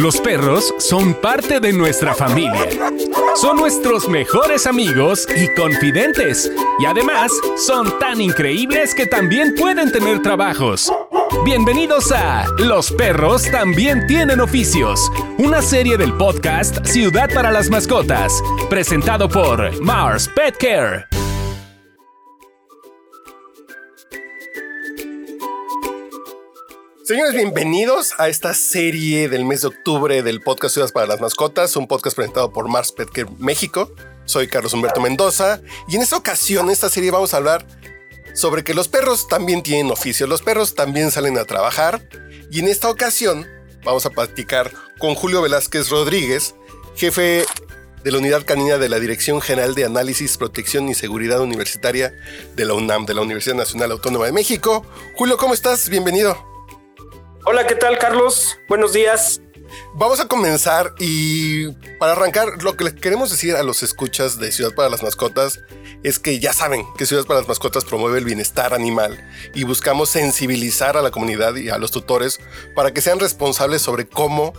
Los perros son parte de nuestra familia. Son nuestros mejores amigos y confidentes. Y además, son tan increíbles que también pueden tener trabajos. Bienvenidos a Los perros también tienen oficios, una serie del podcast Ciudad para las Mascotas, presentado por Mars Pet Care. Señores, bienvenidos a esta serie del mes de octubre del podcast Ciudades para las Mascotas, un podcast presentado por Mars Petker México. Soy Carlos Humberto Mendoza y en esta ocasión, en esta serie, vamos a hablar sobre que los perros también tienen oficio, los perros también salen a trabajar y en esta ocasión vamos a platicar con Julio Velázquez Rodríguez, jefe de la Unidad Canina de la Dirección General de Análisis, Protección y Seguridad Universitaria de la UNAM, de la Universidad Nacional Autónoma de México. Julio, ¿cómo estás? Bienvenido. Hola, ¿qué tal, Carlos? Buenos días. Vamos a comenzar y para arrancar, lo que les queremos decir a los escuchas de Ciudad para las Mascotas es que ya saben que Ciudad para las Mascotas promueve el bienestar animal y buscamos sensibilizar a la comunidad y a los tutores para que sean responsables sobre cómo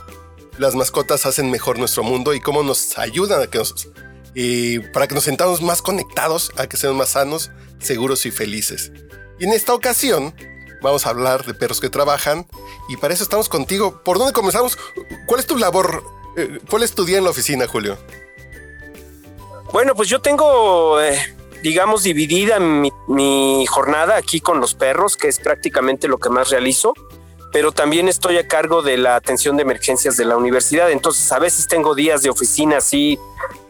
las mascotas hacen mejor nuestro mundo y cómo nos ayudan a que nos, y para que nos sentamos más conectados, a que seamos más sanos, seguros y felices. Y en esta ocasión vamos a hablar de perros que trabajan y para eso estamos contigo. ¿Por dónde comenzamos? ¿Cuál es tu labor? Eh, ¿Cuál es tu día en la oficina, Julio? Bueno, pues yo tengo, eh, digamos, dividida mi, jornada aquí con los perros, que es prácticamente lo que más realizo, pero también estoy a cargo de la atención de emergencias de la universidad. Entonces, a veces tengo días de oficina así,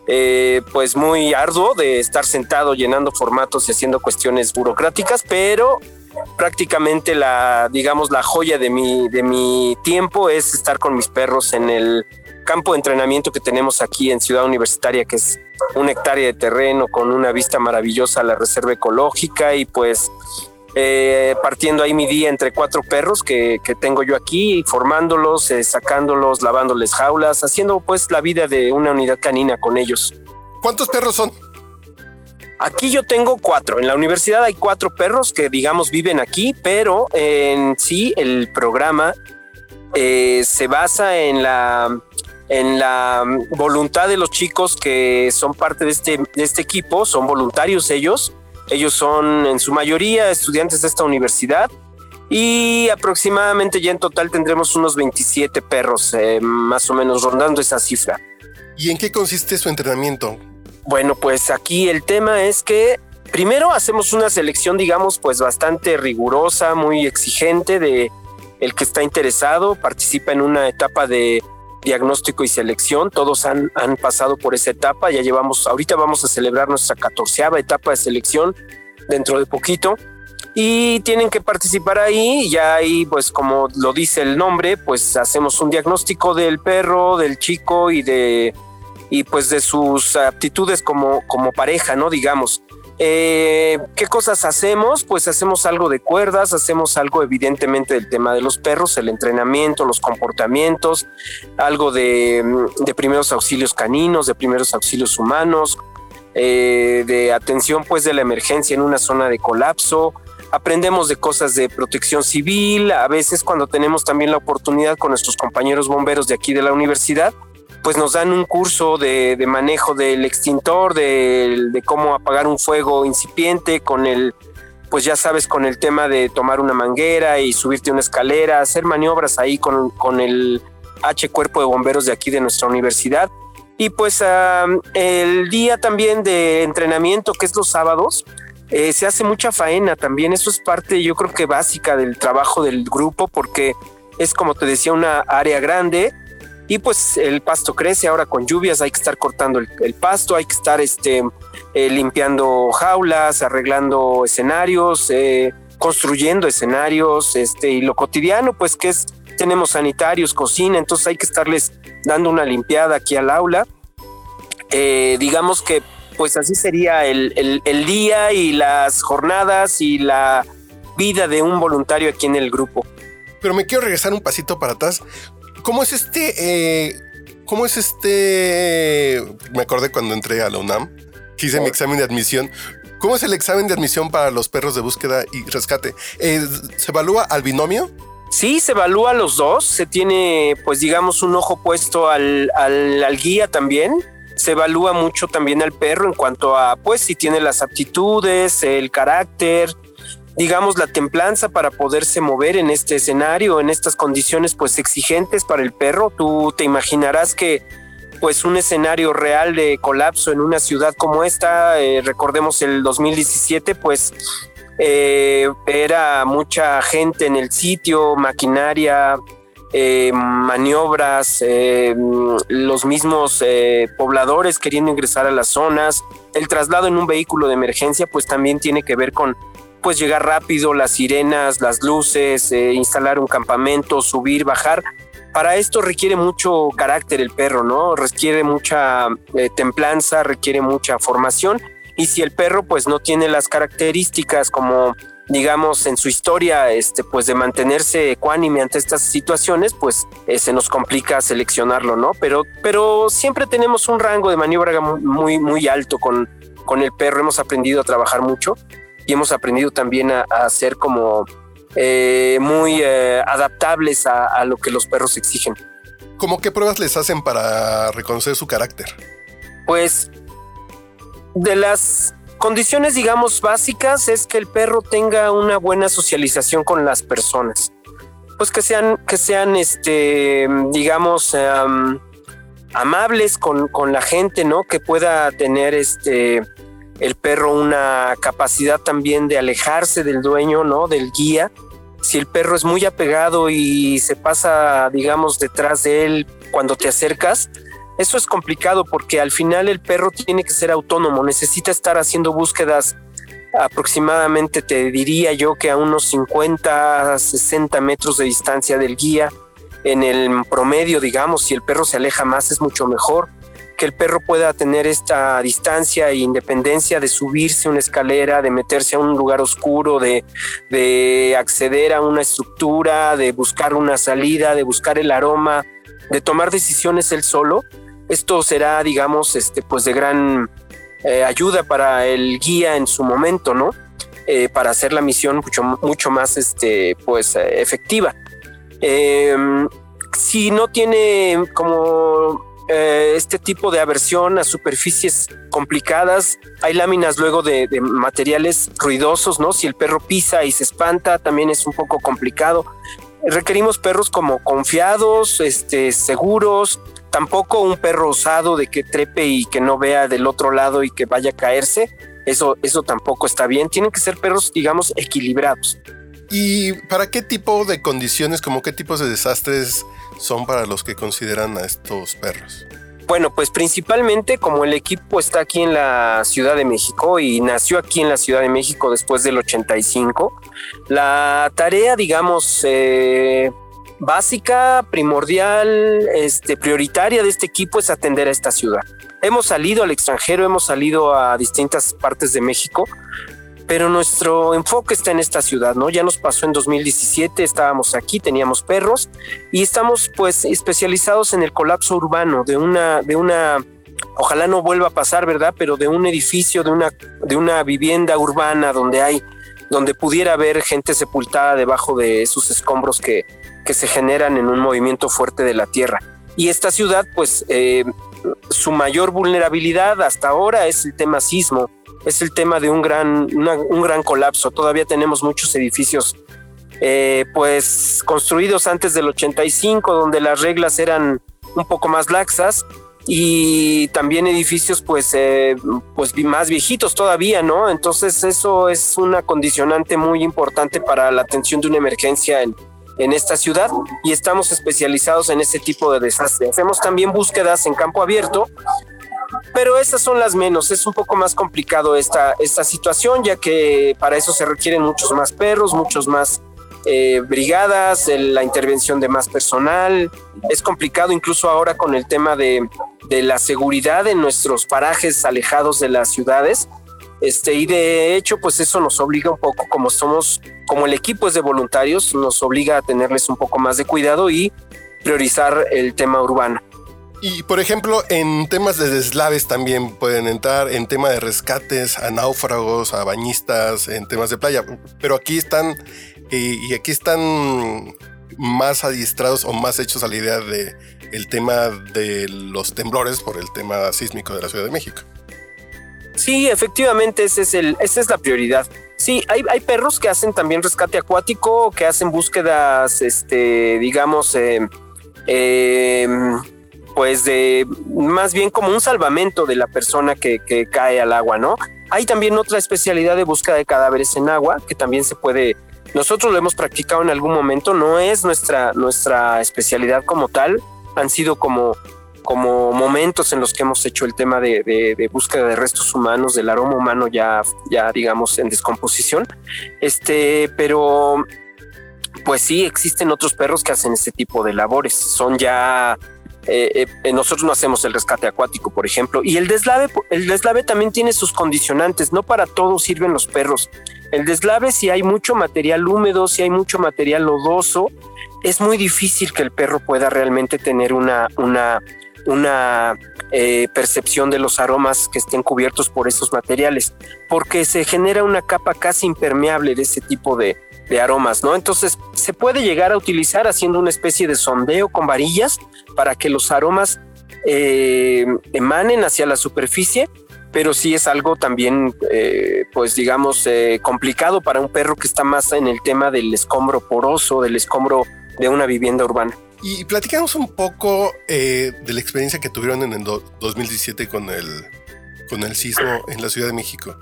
eh, pues muy arduo de estar sentado llenando formatos y haciendo cuestiones burocráticas, pero prácticamente la, digamos, la joya de mi, de mi tiempo es estar con mis perros en el campo de entrenamiento que tenemos aquí en Ciudad Universitaria, que es una hectárea de terreno con una vista maravillosa a la reserva ecológica y pues eh, partiendo ahí mi día entre cuatro perros que, que tengo yo aquí, formándolos, eh, sacándolos, lavándoles jaulas, haciendo pues la vida de una unidad canina con ellos. ¿Cuántos perros son? Aquí yo tengo cuatro. En la universidad hay cuatro perros que, digamos, viven aquí, pero en sí el programa eh, se basa en la, voluntad de los chicos que son parte de este, de este equipo, son voluntarios ellos. Ellos son en su mayoría estudiantes de esta universidad y aproximadamente ya en total tendremos unos 27 perros, eh, más o menos rondando esa cifra. ¿Y en qué consiste su entrenamiento? Bueno, pues aquí el tema es que primero hacemos una selección, digamos, pues bastante rigurosa, muy exigente de el que está interesado, participa en una etapa de diagnóstico y selección, todos han, han pasado por esa etapa, ya llevamos, ahorita vamos a celebrar nuestra catorceava etapa de selección dentro de poquito. Y tienen que participar ahí, ya ahí pues como lo dice el nombre, pues hacemos un diagnóstico del perro, del chico y de y pues de sus aptitudes como, como pareja, ¿no? Digamos. Eh, ¿Qué cosas hacemos? Pues hacemos algo de cuerdas, hacemos algo evidentemente del tema de los perros, el entrenamiento, los comportamientos, algo de, mm, de primeros auxilios caninos, de primeros auxilios humanos, eh, de atención pues de la emergencia en una zona de colapso, aprendemos de cosas de protección civil, a veces cuando tenemos también la oportunidad con nuestros compañeros bomberos de aquí de la universidad, pues nos dan un curso de, manejo del extintor, de, cómo apagar un fuego incipiente con el, pues ya sabes, con el tema de tomar una manguera y subirte una escalera, hacer maniobras ahí con, el H Cuerpo de Bomberos de aquí de nuestra universidad. Y pues el día también de entrenamiento, que es los sábados, eh, se hace mucha faena también. Eso es parte, yo creo que básica del trabajo del grupo, porque es como te decía, una área grande y pues el pasto crece ahora con lluvias, hay que estar cortando el, pasto, hay que estar este, eh, limpiando jaulas, arreglando escenarios, eh, construyendo escenarios, este, y lo cotidiano, pues que es, tenemos sanitarios, cocina, entonces hay que estarles dando una limpiada aquí al aula. Eh, digamos que pues así sería el, el día y las jornadas y la vida de un voluntario aquí en el grupo. Pero me quiero regresar un pasito para atrás. ¿Cómo es este? Eh, ¿Cómo es este? Me acordé cuando entré a la UNAM, hice mi examen de admisión. ¿Cómo es el examen de admisión para los perros de búsqueda y rescate? Eh, ¿Se evalúa al binomio? Sí, se evalúa los dos, se tiene pues digamos un ojo puesto al, al, guía también, se evalúa mucho también al perro en cuanto a pues si tiene las aptitudes, el carácter, digamos la templanza para poderse mover en este escenario, en estas condiciones pues exigentes para el perro. Tú te imaginarás que pues un escenario real de colapso en una ciudad como esta, eh, recordemos el 2017, pues eh, era mucha gente en el sitio, maquinaria, eh, maniobras, los mismos pobladores queriendo ingresar a las zonas. El traslado en un vehículo de emergencia pues también tiene que ver con pues llegar rápido, las sirenas, las luces, instalar un campamento, subir, bajar. Para esto requiere mucho carácter el perro, ¿no? Requiere mucha templanza, requiere mucha formación y si el perro pues no tiene las características como digamos en su historia este pues de mantenerse ecuánime ante estas situaciones pues eh, se nos complica seleccionarlo no pero pero siempre tenemos un rango de maniobra muy muy alto con con el perro hemos aprendido a trabajar mucho y hemos aprendido también a, ser como eh, muy eh, adaptables a, a lo que los perros exigen. ¿Cómo qué pruebas les hacen para reconocer su carácter? Pues de las condiciones, digamos, básicas es que el perro tenga una buena socialización con las personas. Pues que sean, que sean, este, digamos, amables con, con, la gente, ¿no? Que pueda tener, este, el perro una capacidad también de alejarse del dueño, ¿no? Del guía. Si el perro es muy apegado y se pasa, digamos, detrás de él cuando te acercas, eso es complicado porque al final el perro tiene que ser autónomo, necesita estar haciendo búsquedas aproximadamente, te diría yo que a unos 50, 60 metros de distancia del guía. En el promedio, digamos, si el perro se aleja más es mucho mejor que el perro pueda tener esta distancia e independencia de subirse una escalera, de meterse a un lugar oscuro, de, de acceder a una estructura, de buscar una salida, de buscar el aroma, de tomar decisiones él solo esto será, digamos, este, pues de gran eh, ayuda para el guía en su momento, ¿no? Eh, para hacer la misión mucho, mucho más, este, pues, efectiva. Em, si no tiene como este tipo de aversión a superficies complicadas. Hay láminas luego de, de, materiales ruidosos, ¿no? Si el perro pisa y se espanta, también es un poco complicado. Requerimos perros como confiados, este, seguros, tampoco un perro osado de que trepe y que no vea del otro lado y que vaya a caerse. Eso, eso tampoco está bien. Tienen que ser perros, digamos, equilibrados. ¿Y para qué tipo de condiciones, como qué tipos de desastres son para los que consideran a estos perros? Bueno, pues principalmente como el equipo está aquí en la Ciudad de México y nació aquí en la Ciudad de México después del 85, la tarea, digamos, eh, básica, primordial, este, prioritaria de este equipo es atender a esta ciudad. Hemos salido al extranjero, hemos salido a distintas partes de México, pero nuestro enfoque está en esta ciudad, ¿no? Ya nos pasó en 2017, estábamos aquí, teníamos perros y estamos pues especializados en el colapso urbano de una, de una, ojalá no vuelva a pasar, ¿verdad? Pero de un edificio, de una, de una vivienda urbana donde hay, donde pudiera haber gente sepultada debajo de esos escombros que, que se generan en un movimiento fuerte de la Tierra. Y esta ciudad, pues, eh, su mayor vulnerabilidad hasta ahora es el tema sismo, es el tema de un gran, un gran colapso. Todavía tenemos muchos edificios, eh, pues, construidos antes del 85, donde las reglas eran un poco más laxas y también edificios pues eh, pues más viejitos todavía no entonces eso es una condicionante muy importante para la atención de una emergencia en, en esta ciudad y estamos especializados en ese tipo de desastres. Hacemos también búsquedas en campo abierto, pero esas son las menos. Es un poco más complicado esta, esta situación, ya que para eso se requieren muchos más perros, muchos más eh, brigadas, la intervención de más personal. Es complicado incluso ahora con el tema de, de la seguridad en nuestros parajes alejados de las ciudades este, y de hecho, pues eso nos obliga un poco, como somos, como el equipo es de voluntarios, nos obliga a tenerles un poco más de cuidado y priorizar el tema urbano. Y por ejemplo, en temas de deslaves también pueden entrar, en tema de rescates a náufragos, a bañistas, en temas de playa. Pero aquí están, y aquí están más adiestrados o más hechos a la idea de el tema de los temblores por el tema sísmico de la Ciudad de México. Sí, efectivamente, ese es el, esa es la prioridad. Sí, hay, hay perros que hacen también rescate acuático, que hacen búsquedas, este, digamos, eh, pues de más bien como un salvamento de la persona que, que, cae al agua, ¿no? Hay también otra especialidad de búsqueda de cadáveres en agua que también se puede. Nosotros lo hemos practicado en algún momento, no es nuestra, nuestra especialidad como tal, han sido como como momentos en los que hemos hecho el tema de, búsqueda de restos humanos, del aroma humano ya, ya digamos en descomposición. Este, pero pues sí, existen otros perros que hacen este tipo de labores. Son ya eh, eh, nosotros no hacemos el rescate acuático, por ejemplo, y el deslave, el deslave también tiene sus condicionantes. No para todo sirven los perros. El deslave, si hay mucho material húmedo, si hay mucho material lodoso, es muy difícil que el perro pueda realmente tener una, una una eh, percepción de los aromas que estén cubiertos por esos materiales, porque se genera una capa casi impermeable de ese tipo de, aromas, ¿no? Entonces se puede llegar a utilizar haciendo una especie de sondeo con varillas para que los aromas eh, emanen hacia la superficie, pero sí es algo también, eh, pues digamos, complicado para un perro que está más en el tema del escombro poroso, del escombro de una vivienda urbana. Y platicamos un poco eh, de la experiencia que tuvieron en el 2017 con el, con el sismo en la Ciudad de México.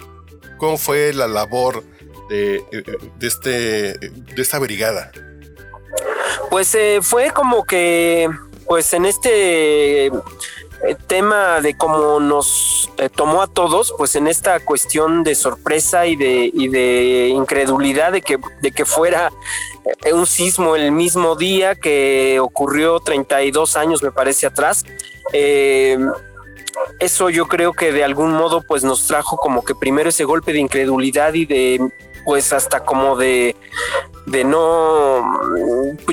¿Cómo fue la labor de, eh, de, este, de esta brigada? Pues eh, fue como que, pues en este tema de cómo nos tomó a todos, pues en esta cuestión de sorpresa y de, y de incredulidad de que, de que fuera eh, un sismo el mismo día que ocurrió 32 años, me parece, atrás. Eh, eso yo creo que de algún modo pues nos trajo como que primero ese golpe de incredulidad y de pues hasta como de de no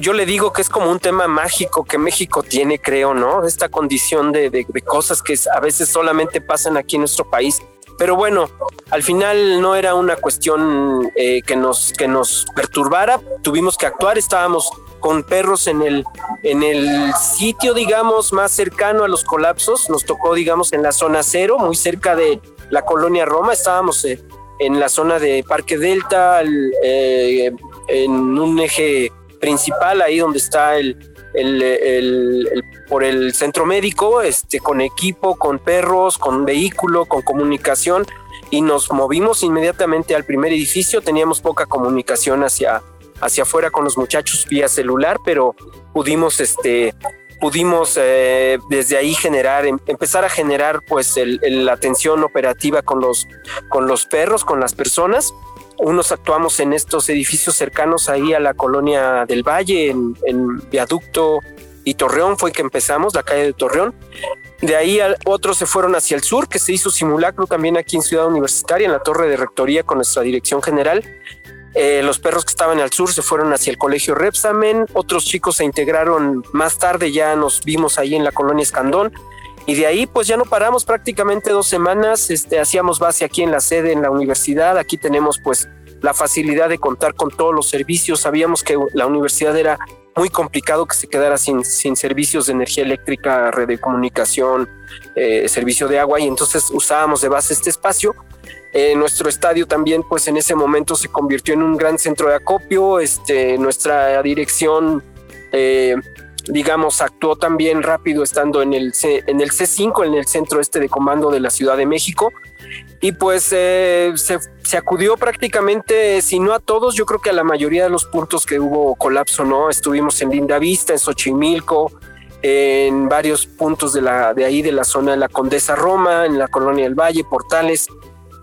yo le digo que es como un tema mágico que México tiene creo no esta condición de, de cosas que a veces solamente pasan aquí en nuestro país pero bueno, al final no era una cuestión eh, que, nos, que nos perturbara, tuvimos que actuar, estábamos con perros en el, en el sitio, digamos, más cercano a los colapsos, nos tocó, digamos, en la zona cero, muy cerca de la colonia Roma, estábamos eh, en la zona de Parque Delta, eh, en un eje principal, ahí donde está el, el, por el centro médico, este, con equipo, con perros, con vehículo, con comunicación y nos movimos inmediatamente al primer edificio. Teníamos poca comunicación hacia, hacia afuera con los muchachos vía celular, pero pudimos, este, pudimos eh, desde ahí generar, em, empezar a generar pues la atención operativa con los, con los perros, con las personas unos actuamos en estos edificios cercanos ahí a la colonia del Valle, en, Viaducto y Torreón fue que empezamos, la calle de Torreón. De ahí otros se fueron hacia el sur, que se hizo simulacro también aquí en Ciudad Universitaria, en la torre de rectoría con nuestra dirección general. Eh, los perros que estaban al sur se fueron hacia el colegio Repsamen, otros chicos se integraron más tarde, ya nos vimos ahí en la colonia Escandón. Y de ahí pues ya no paramos prácticamente dos semanas, este, hacíamos base aquí en la sede, en la universidad, aquí tenemos pues la facilidad de contar con todos los servicios, sabíamos que la universidad era muy complicado que se quedara sin, servicios de energía eléctrica, red de comunicación, eh, servicio de agua. Y entonces usábamos de base este espacio. Eh, nuestro estadio también pues en ese momento se convirtió en un gran centro de acopio, este, nuestra dirección... Eh, digamos, actuó también rápido estando en el, C, en el C5, en el centro este de comando de la Ciudad de México. Y pues eh, se, se, acudió prácticamente, si no a todos, yo creo que a la mayoría de los puntos que hubo colapso, ¿no? Estuvimos en Linda Vista, en Xochimilco, en varios puntos de, la, de ahí, de la zona de la Condesa Roma, en la Colonia del Valle, Portales.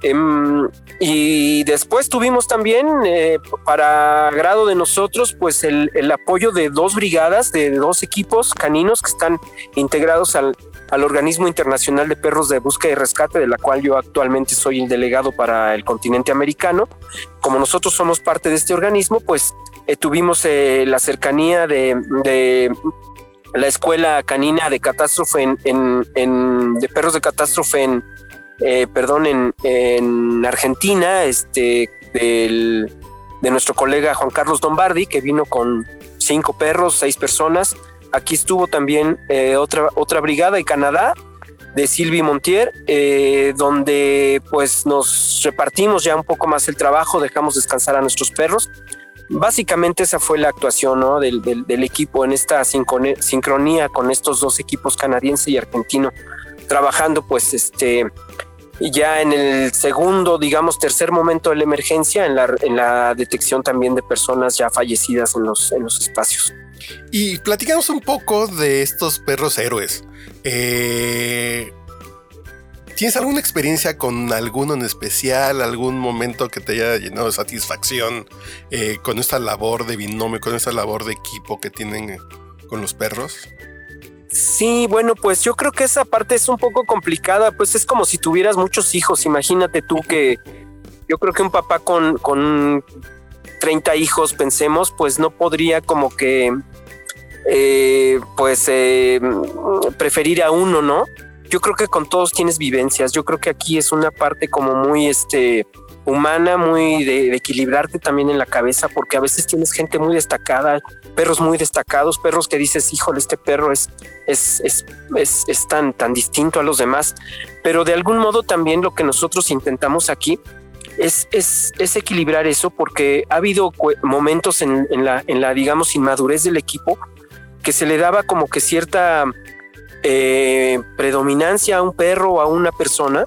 Em, y después tuvimos también, eh, para grado de nosotros, pues el, apoyo de dos brigadas, de dos equipos caninos que están integrados al, al Organismo Internacional de Perros de Búsqueda y Rescate, de la cual yo actualmente soy el delegado para el continente americano. Como nosotros somos parte de este organismo, pues eh, tuvimos eh, la cercanía de, la escuela canina de catástrofe en, en, de perros de catástrofe en eh, perdón, en, Argentina, este, de nuestro colega Juan Carlos Dombardi, que vino con cinco perros, seis personas. Aquí estuvo también eh, otra, otra brigada de Canadá, de Sylvie Montier, eh, donde pues nos repartimos ya un poco más el trabajo, dejamos descansar a nuestros perros. Básicamente esa fue la actuación del, equipo en esta sincronía con estos dos equipos canadiense y argentino, trabajando pues este ya en el segundo, digamos, tercer momento de la emergencia, en la, en la detección también de personas ya fallecidas en los, en los espacios. Y platicamos un poco de estos perros héroes. Eh, ¿Tienes alguna experiencia con alguno en especial, algún momento que te haya llenado de satisfacción eh, con esta labor de binomio, con esta labor de equipo que tienen con los perros? Sí, bueno, pues yo creo que esa parte es un poco complicada, pues es como si tuvieras muchos hijos, imagínate tú que yo creo que un papá con, con 30 hijos, pensemos, pues no podría como que, eh, pues, eh, preferir a uno, ¿no? Yo creo que con todos tienes vivencias, yo creo que aquí es una parte como muy, este, humana, muy de, equilibrarte también en la cabeza, porque a veces tienes gente muy destacada, perros muy destacados, perros que dices, híjole, este perro es, es, es, es, tan, tan distinto a los demás, pero de algún modo también lo que nosotros intentamos aquí es, es, es equilibrar eso, porque ha habido momentos en, la, en la, digamos, inmadurez del equipo que se le daba como que cierta eh, predominancia a un perro o a una persona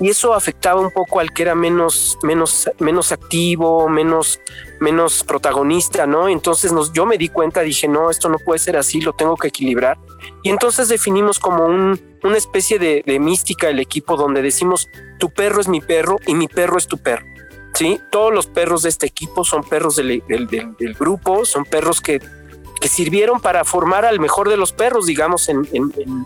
y eso afectaba un poco al que era menos, menos, menos activo, menos, menos protagonista, ¿no? Entonces yo me di cuenta, dije, no, esto no puede ser así, lo tengo que equilibrar. Y entonces definimos como un, una especie de, mística el equipo donde decimos, tu perro es mi perro y mi perro es tu perro. ¿Sí? Todos los perros de este equipo son perros del grupo, son perros que que sirvieron para formar al mejor de los perros, digamos, en,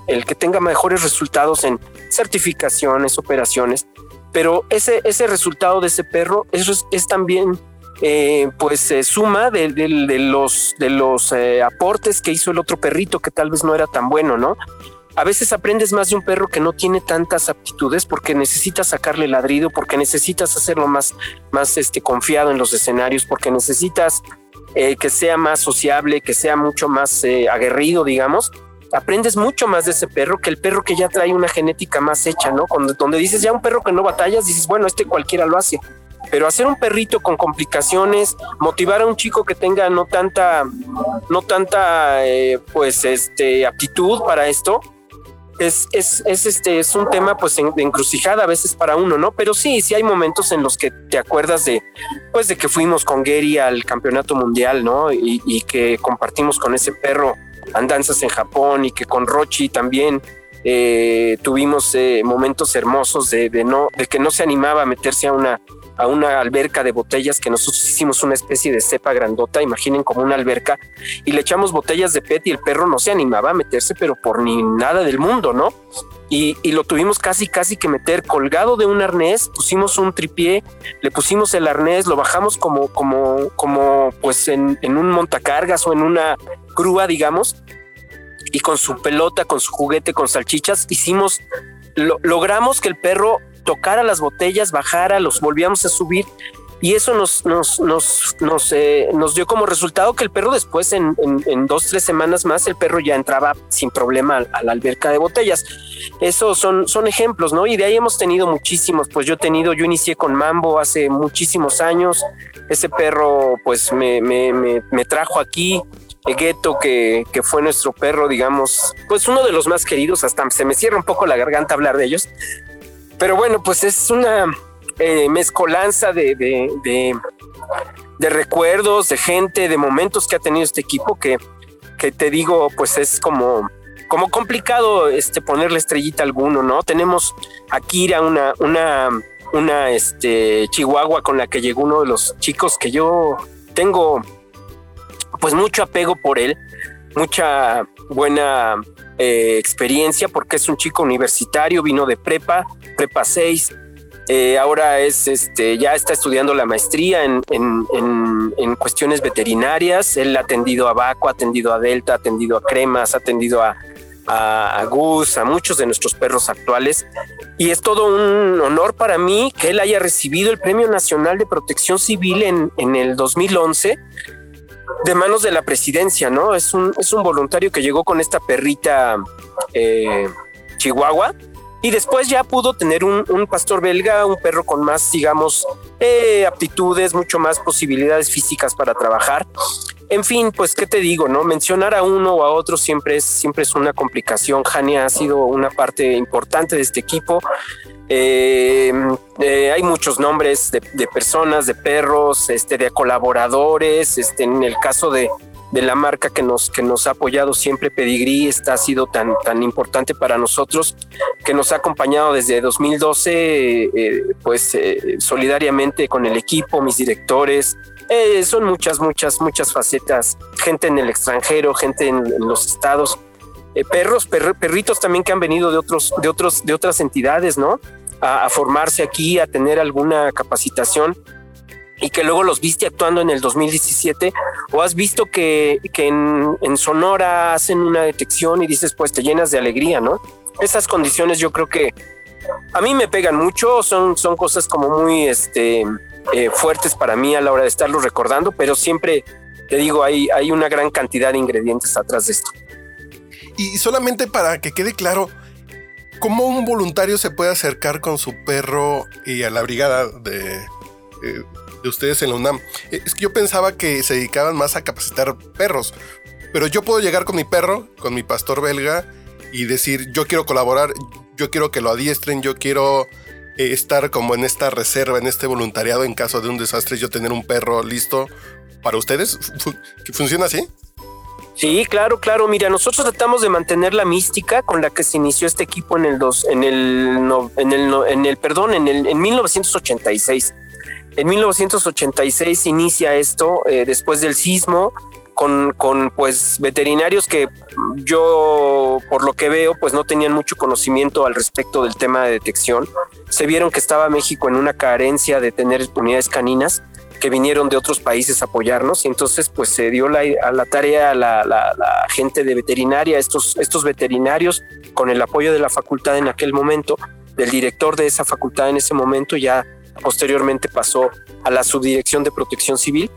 el que tenga mejores resultados en certificaciones, operaciones. Pero ese, ese resultado de ese perro eso es, también, eh, pues, suma de, los, de los eh, aportes que hizo el otro perrito que tal vez no era tan bueno, ¿no? A veces aprendes más de un perro que no tiene tantas aptitudes porque necesitas sacarle ladrido, porque necesitas hacerlo más, más este, confiado en los escenarios, porque necesitas eh, que sea más sociable, que sea mucho más eh, aguerrido, digamos, aprendes mucho más de ese perro que el perro que ya trae una genética más hecha, ¿no? Cuando, donde dices ya un perro que no batallas, dices, bueno, este cualquiera lo hace. Pero hacer un perrito con complicaciones, motivar a un chico que tenga no tanta, no tanta, eh, pues, este, aptitud para esto, es, es, es, este, es un tema pues de encrucijada a veces para uno, ¿no? Pero sí, sí hay momentos en los que te acuerdas de, pues de que fuimos con Gary al campeonato mundial, ¿no? Y, y que compartimos con ese perro andanzas en Japón y que con Rochi también eh, tuvimos eh, momentos hermosos de, que no se animaba a meterse a una, alberca de botellas que nosotros hicimos una especie de cepa grandota, imaginen como una alberca, y le echamos botellas de PET y el perro no se animaba a meterse, pero por ni nada del mundo, ¿no? Y, lo tuvimos casi, casi que meter colgado de un arnés, pusimos un tripié, le pusimos el arnés, lo bajamos como pues en, en un montacargas o en una grúa, digamos, y con su pelota, con su juguete, con salchichas, hicimos, logramos que el perro tocara las botellas, bajara, los volvíamos a subir y eso nos, nos, nos, nos, eh, nos dio como resultado que el perro después en, en, dos, tres semanas más, el perro ya entraba sin problema a, la alberca de botellas. Eso son, son ejemplos, ¿no? Y de ahí hemos tenido muchísimos, pues yo he tenido, yo inicié con Mambo hace muchísimos años, ese perro pues me, me, me, me trajo aquí, Gueto, que, que, fue nuestro perro, digamos, pues uno de los más queridos, hasta se me cierra un poco la garganta hablar de ellos, pero bueno, pues es una eh, mezcolanza de, de, recuerdos, de gente, de momentos que ha tenido este equipo que, que te digo, pues es como, como complicado este, ponerle estrellita a alguno, ¿no? Tenemos a Kira, una, una, una este, chihuahua con la que llegó uno de los chicos que yo tengo pues mucho apego por él, mucha buena eh, experiencia porque es un chico universitario, vino de prepa, prepa 6. Eh, ahora es, este, ya está estudiando la maestría en, en, cuestiones veterinarias. Él ha atendido a Baco, ha atendido a Delta, ha atendido a Cremas, ha atendido a, a, a, Gus, a muchos de nuestros perros actuales. Y es todo un honor para mí que él haya recibido el Premio Nacional de Protección Civil en, en el 2011 de manos de la presidencia, ¿no? Es un, es un voluntario que llegó con esta perrita eh, chihuahua y después ya pudo tener un, pastor belga, un perro con más, digamos, eh, aptitudes, mucho más posibilidades físicas para trabajar. En fin, pues qué te digo, ¿no? Mencionar a uno o a otro siempre es, siempre es una complicación. Jania ha sido una parte importante de este equipo. Eh, eh, hay muchos nombres de, personas, de perros, este, de colaboradores. Este, en el caso de, de la marca que nos, que nos ha apoyado siempre, Pedigree, está, ha sido tan, tan importante para nosotros, que nos ha acompañado desde 2012, eh, pues eh, solidariamente con el equipo, mis directores. Eh, son muchas, muchas, muchas facetas, gente en el extranjero, gente en, los estados, perros, perritos también que han venido de otros, de otros, de otras entidades, ¿no? a formarse aquí, a tener alguna capacitación y que luego los viste actuando en el 2017 o has visto que, que en, Sonora hacen una detección y dices pues te llenas de alegría, ¿no? Esas condiciones yo creo que a mí me pegan mucho, son, son cosas como muy este, eh, fuertes para mí a la hora de estarlo recordando, pero siempre te digo, hay, hay una gran cantidad de ingredientes atrás de esto. Y solamente para que quede claro, ¿cómo un voluntario se puede acercar con su perro y a la brigada de... Eh, ustedes en la UNAM. Eh, es que yo pensaba que se dedicaban más a capacitar perros, pero yo puedo llegar con mi perro, con mi pastor belga, y decir, yo quiero colaborar, yo quiero que lo adiestren, yo quiero eh, estar como en esta reserva, en este voluntariado en caso de un desastre, yo tener un perro listo para ustedes. ¿Funciona así? Sí, claro, claro. Mira, nosotros tratamos de mantener la mística con la que se inició este equipo en el dos, en el, en el, en el, perdón, en el, en 1986. En 1986 inicia esto, eh, después del sismo, con, con, pues veterinarios que yo por lo que veo pues no tenían mucho conocimiento al respecto del tema de detección. Se vieron que estaba México en una carencia de tener unidades caninas que vinieron de otros países a apoyarnos y entonces pues se dio la, a la tarea a la, la, la, gente de veterinaria, estos, estos veterinarios con el apoyo de la facultad en aquel momento, del director de esa facultad en ese momento ya posteriormente pasó a la subdirección de protección civil,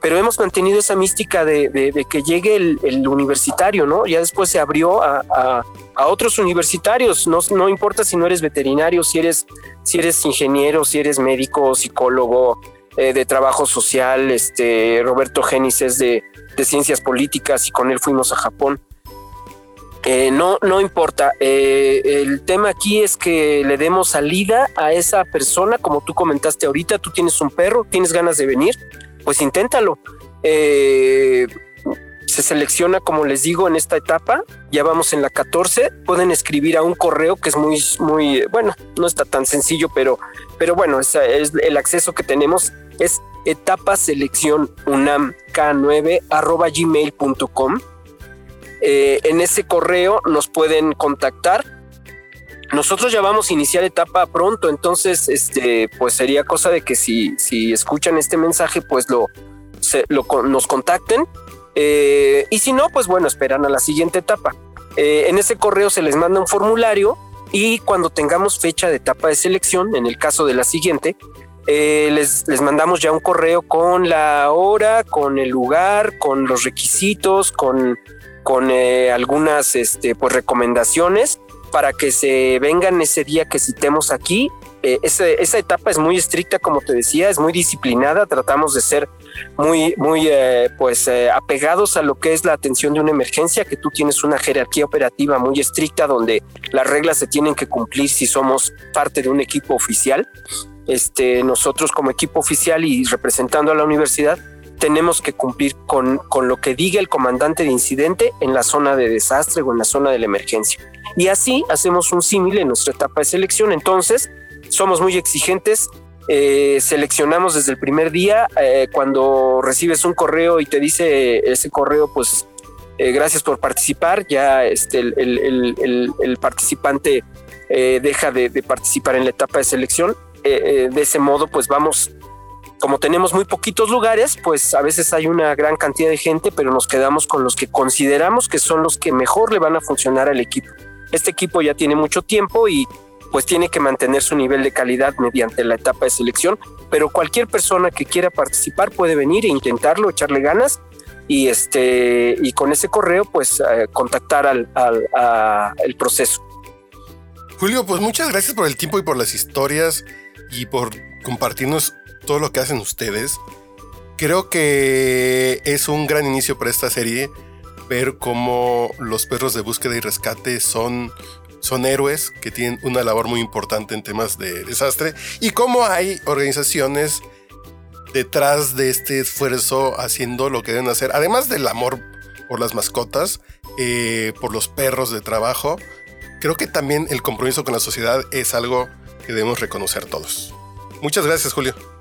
pero hemos mantenido esa mística de, que llegue el, universitario, ¿no? Ya después se abrió a, otros universitarios, no, importa si no eres veterinario, si eres, si eres ingeniero, si eres médico, psicólogo, eh, de trabajo social, este, Roberto Genis es de ciencias políticas y con él fuimos a Japón. Eh, no, no importa. Eh, el tema aquí es que le demos salida a esa persona, como tú comentaste ahorita, tú tienes un perro, tienes ganas de venir, pues inténtalo. Eh, se selecciona, como les digo, en esta etapa. Ya vamos en la 14. Pueden escribir a un correo que es muy, muy, bueno, no está tan sencillo, pero, pero bueno, es, es el acceso que tenemos es etapa selección unam k9 arroba gmail.com eh, en ese correo nos pueden contactar. Nosotros ya vamos a iniciar etapa pronto, entonces este, pues sería cosa de que si, si escuchan este mensaje, pues lo, nos contacten. Eh, y si no, pues bueno, esperan a la siguiente etapa. Eh, en ese correo se les manda un formulario y cuando tengamos fecha de etapa de selección, en el caso de la siguiente, les, les, mandamos ya un correo con la hora, con el lugar, con los requisitos, con con eh, algunas este, pues, recomendaciones para que se vengan ese día que citemos aquí. Eh, esa etapa es muy estricta, como te decía, es muy disciplinada. Tratamos de ser muy, muy eh, pues, apegados a lo que es la atención de una emergencia, que tú tienes una jerarquía operativa muy estricta donde las reglas se tienen que cumplir si somos parte de un equipo oficial. Este, nosotros como equipo oficial y representando a la universidad, tenemos que cumplir con, con lo que diga el comandante de incidente en la zona de desastre o en la zona de la emergencia. Y así hacemos un símil en nuestra etapa de selección. Entonces, somos muy exigentes, eh, seleccionamos desde el primer día. Eh, cuando recibes un correo y te dice ese correo, pues eh, gracias por participar, ya este, el, el, el, participante deja de, de, participar en la etapa de selección. de ese modo, pues vamos como tenemos muy poquitos lugares, pues a veces hay una gran cantidad de gente, pero nos quedamos con los que consideramos que son los que mejor le van a funcionar al equipo. Este equipo ya tiene mucho tiempo y pues tiene que mantener su nivel de calidad mediante la etapa de selección, pero cualquier persona que quiera participar puede venir e intentarlo, echarle ganas y este y con ese correo pues eh, contactar al, al el proceso. Julio, pues muchas gracias por el tiempo y por las historias y por compartirnos todo lo que hacen ustedes. Creo que es un gran inicio para esta serie ver cómo los perros de búsqueda y rescate son, son héroes que tienen una labor muy importante en temas de desastre y cómo hay organizaciones detrás de este esfuerzo haciendo lo que deben hacer, además del amor por las mascotas, eh, por los perros de trabajo, creo que también el compromiso con la sociedad es algo que debemos reconocer todos. Muchas gracias, Julio.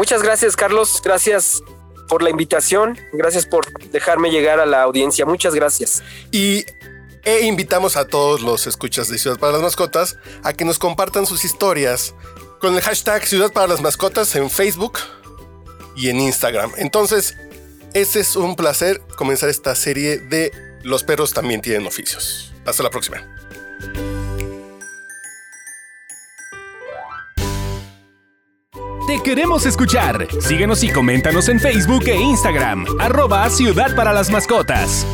Muchas gracias, Carlos. Gracias por la invitación. Gracias por dejarme llegar a la audiencia. Muchas gracias. Y e invitamos a todos los escuchas de Ciudad para las Mascotas a que nos compartan sus historias con el hashtag Ciudad para las Mascotas en Facebook y en Instagram. Entonces, este es un placer comenzar esta serie de Los perros también tienen oficios. Hasta la próxima. Queremos escuchar. Síguenos y coméntanos en Facebook e Instagram. Arroba Ciudad para las Mascotas.